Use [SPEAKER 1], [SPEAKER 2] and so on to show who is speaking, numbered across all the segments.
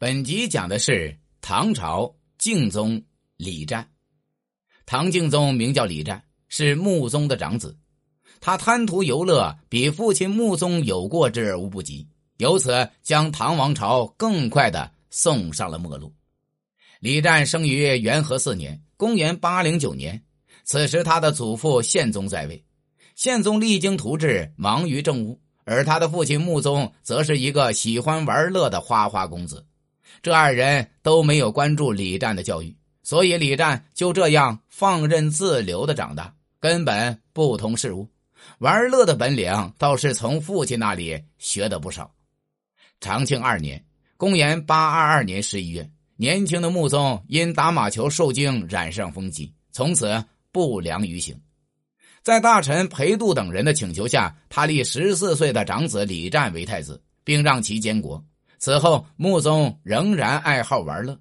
[SPEAKER 1] 本集讲的是唐朝敬宗李湛。唐敬宗名叫李湛，是穆宗的长子。他贪图游乐，比父亲穆宗有过之而无不及，由此将唐王朝更快的送上了末路。李湛生于元和四年（公元809年），此时他的祖父宪宗在位。宪宗励精图治，忙于政务，而他的父亲穆宗则是一个喜欢玩乐的花花公子。这二人都没有关注李湛的教育，所以李湛就这样放任自流的长大，根本不通事物。玩乐的本领倒是从父亲那里学得不少。长庆二年（公元822年十一月），年轻的穆宗因打马球受惊，染上风疾，从此不良于行。在大臣裴度等人的请求下，他立十四岁的长子李湛为太子，并让其监国。此后，穆宗仍然爱好玩乐，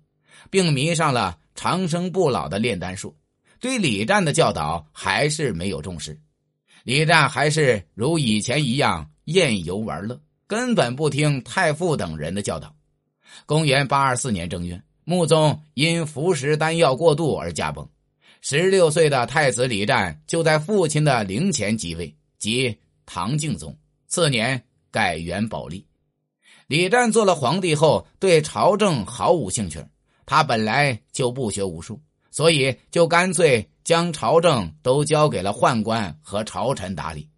[SPEAKER 1] 并迷上了长生不老的炼丹术。对李湛的教导还是没有重视，李湛还是如以前一样宴游玩乐，根本不听太傅等人的教导。公元八二四年正月，穆宗因服食丹药过度而驾崩。十六岁的太子李湛就在父亲的陵前即位，即唐敬宗。次年改元宝历。李湛做了皇帝后，对朝政毫无兴趣。他本来就不学无术，所以就干脆将朝政都交给了宦官和朝臣打理，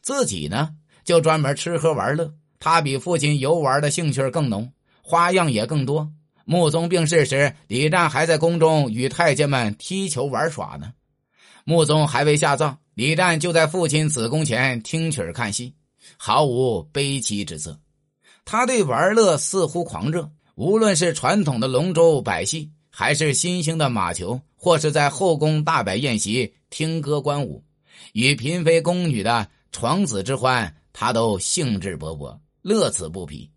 [SPEAKER 1] 自己呢就专门吃喝玩乐。他比父亲游玩的兴趣更浓，花样也更多。穆宗病逝时，李湛还在宫中与太监们踢球玩耍呢。穆宗还未下葬，李湛就在父亲子宫前听曲看戏，毫无悲戚之色。他对玩乐似乎狂热，无论是传统的龙舟摆戏，还是新兴的马球，或是在后宫大摆宴席、听歌观舞，与嫔妃宫女的床子之欢，他都兴致勃勃，乐此不疲。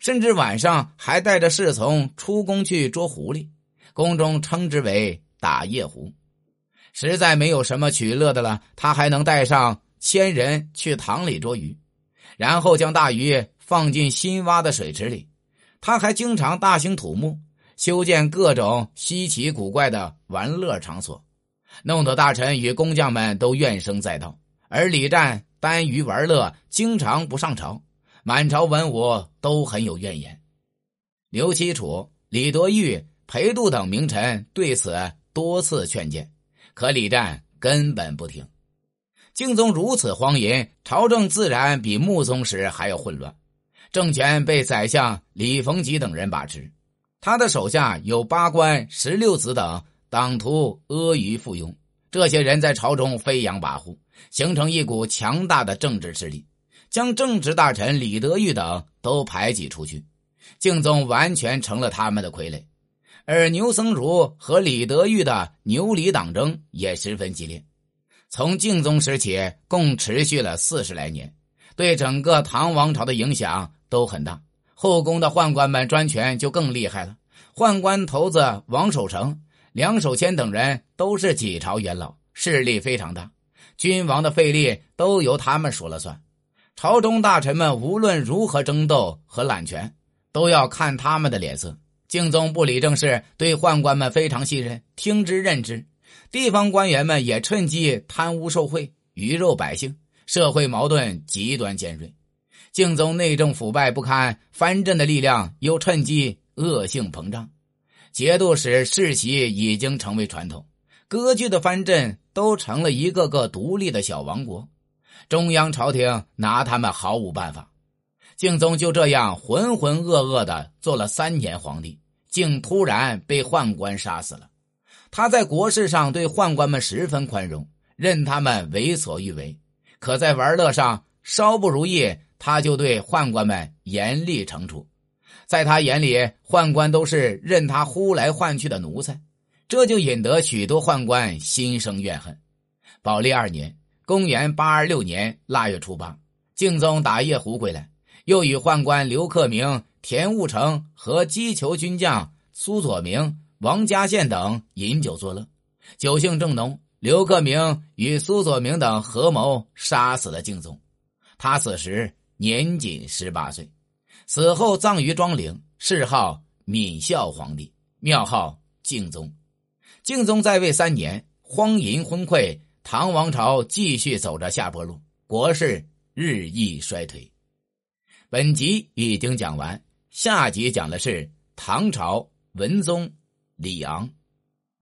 [SPEAKER 1] 甚至晚上还带着侍从出宫去捉狐狸，宫中称之为打夜壶。实在没有什么取乐的了，他还能带上千人去塘里捉鱼，然后将大鱼。放进新挖的水池里，他还经常大兴土木，修建各种稀奇古怪的玩乐场所，弄得大臣与工匠们都怨声载道。而李湛耽于玩乐，经常不上朝，满朝文武都很有怨言。刘七楚、李德裕、裴度等名臣对此多次劝谏，可李湛根本不听。敬宗如此荒淫，朝政自然比穆宗时还要混乱。政权被宰相李逢吉等人把持，他的手下有八官、十六子等党徒阿谀附庸，这些人在朝中飞扬跋扈，形成一股强大的政治势力，将正直大臣李德裕等都排挤出去。敬宗完全成了他们的傀儡，而牛僧孺和李德裕的牛李党争也十分激烈，从敬宗时起，共持续了四十来年，对整个唐王朝的影响。都很大，后宫的宦官们专权就更厉害了。宦官头子王守成、梁守谦等人都是几朝元老，势力非常大，君王的费力都由他们说了算。朝中大臣们无论如何争斗和揽权，都要看他们的脸色。敬宗不理政事，对宦官们非常信任，听之任之。地方官员们也趁机贪污受贿，鱼肉百姓，社会矛盾极端尖锐。敬宗内政腐败不堪，藩镇的力量又趁机恶性膨胀，节度使世袭已经成为传统，割据的藩镇都成了一个个独立的小王国，中央朝廷拿他们毫无办法。敬宗就这样浑浑噩噩的做了三年皇帝，竟突然被宦官杀死了。他在国事上对宦官们十分宽容，任他们为所欲为，可在玩乐上稍不如意。他就对宦官们严厉惩处，在他眼里，宦官都是任他呼来唤去的奴才，这就引得许多宦官心生怨恨。宝历二年（公元826年）腊月初八，敬宗打夜壶归来，又与宦官刘克明、田务成和击球军将苏佐明、王家宪等饮酒作乐，酒兴正浓，刘克明与苏佐明等合谋杀死了敬宗。他此时。年仅十八岁，死后葬于庄陵，谥号闵孝皇帝，庙号敬宗。敬宗在位三年，荒淫昏聩，唐王朝继续走着下坡路，国势日益衰退。本集已经讲完，下集讲的是唐朝文宗李昂。